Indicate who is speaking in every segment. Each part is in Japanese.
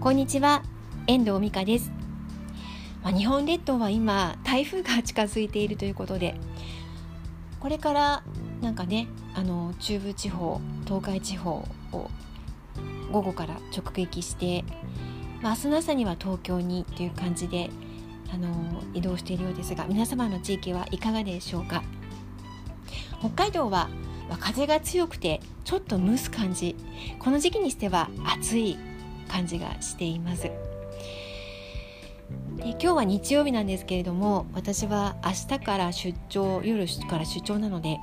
Speaker 1: こんにちは。遠藤美香です、まあ、日本列島は今台風が近づいているということでこれからなんかねあの中部地方東海地方を午後から直撃して、まあ、明日の朝には東京にという感じであの移動しているようですが皆様の地域はいかがでしょうか？北海道は風が強くてちょっと蒸す感じ。この時期にしては暑い感じがしていますで今日は日曜日なんですけれども私は明日から出張夜から出張なので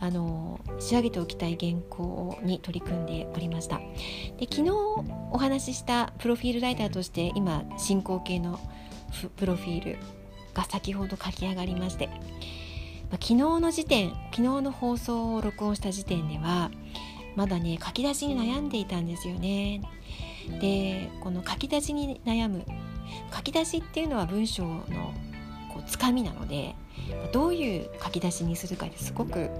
Speaker 1: あの仕上げておきたい原稿に取り組んでおりましたで昨日お話ししたプロフィールライターとして今進行形のプロフィールが先ほど書き上がりましてまあ、昨日の時点昨日の放送を録音した時点ではまだね書き出しに悩んでいたんですよね。でこの書き出しに悩む書き出しっていうのは文章のこうつかみなのでどういう書き出しにするかですごく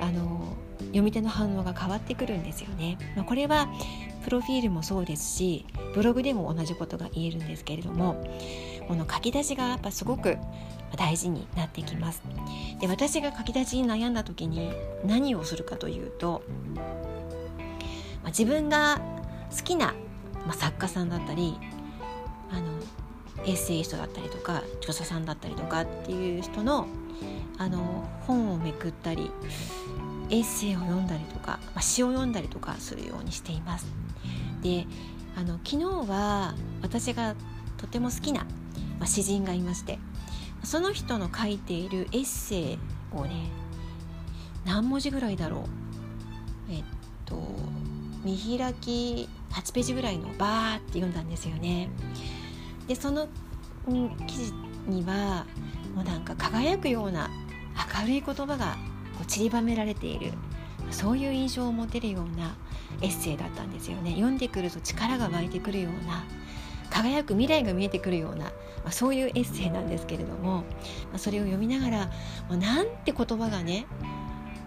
Speaker 1: あの読み手の反応が変わってくるんですよね。まあ、これはプロフィールもそうですしブログでも同じことが言えるんですけれどもこの書き出しがやっぱすごく大事になってきますで私が書き出しに悩んだ時に何をするかというと、まあ、自分が好きな、まあ、作家さんだったりあのエッセイストだったりとか著者さんだったりとかっていう人のあの本をめくったりエッセイを読んだりとか、まあ、詩を読んだりとかするようにしています。であの昨日は私がとても好きな、まあ、詩人がいましてその人の書いているエッセイをね何文字ぐらいだろう？えっと見開き8ページぐらいのバーって読んだんですよね。でその、記事にはもうなんか輝くような明るい言葉がこう散りばめられているそういう印象を持てるようなエッセイだったんですよね。読んでくると力が湧いてくるような輝く未来が見えてくるような、まあ、そういうエッセイなんですけれども、まあ、それを読みながら、まあ、なんて言葉がね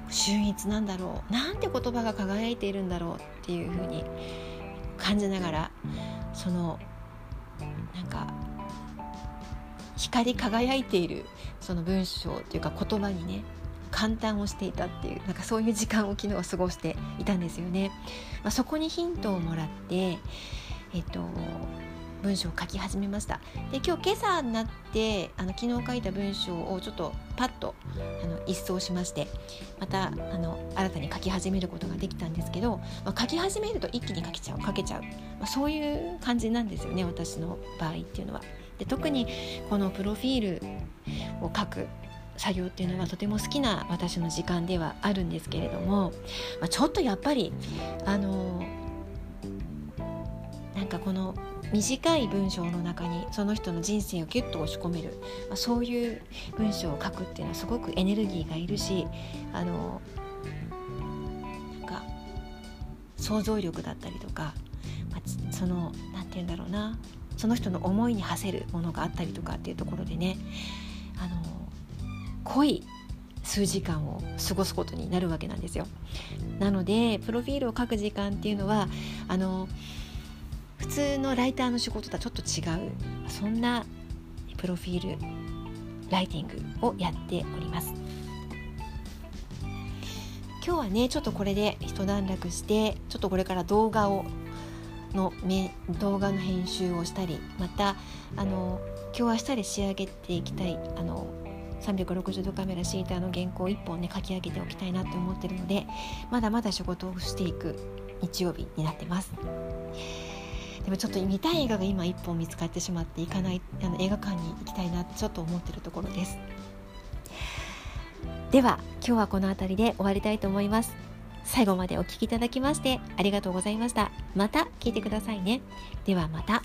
Speaker 1: 秀逸なんだろうなんて言葉が輝いているんだろうっていうふうに感じながらそのなんか光り輝いているその文章というか言葉にね感嘆をしていたっていうなんかそういう時間を昨日は過ごしていたんですよね。まあ、そこにヒントをもらってえっと文章を書き始めましたで今日今朝になってあの昨日書いた文章をちょっとパッとあの一掃しましてまたあの新たに書き始めることができたんですけど、まあ、書き始めると一気に書けちゃう書けちゃう、まあ、そういう感じなんですよね私の場合っていうのは。で特にこのプロフィールを書く作業っていうのはとても好きな私の時間ではあるんですけれども、まあ、ちょっとやっぱりあのなんかこの短い文章の中にその人の人生をギュッと押し込める、まあ、そういう文章を書くっていうのはすごくエネルギーがいるしあのなんか想像力だったりとか、まあ、その何て言うんだろうなその人の思いに馳せるものがあったりとかっていうところでねあの濃い数時間を過ごすことになるわけなんですよ。なのでプロフィールを書く時間っていうのはあの通のライターの仕事とはちょっと違うそんなプロフィールライティングをやっております今日はねちょっとこれで一段落してちょっとこれから動画をの動画の編集をしたりまたあの今日明日で仕上げていきたいあの360度カメラシーターの原稿を1本ね書き上げておきたいなと思ってるのでまだまだ仕事をしていく日曜日になってます。でもちょっと見たい映画が今一本見つかってしまって行かないあの映画館に行きたいなちょっと思ってるところです。では今日はこの辺りで終わりたいと思います。最後までお聴きいただきましてありがとうございました。また聞いてくださいね。ではまた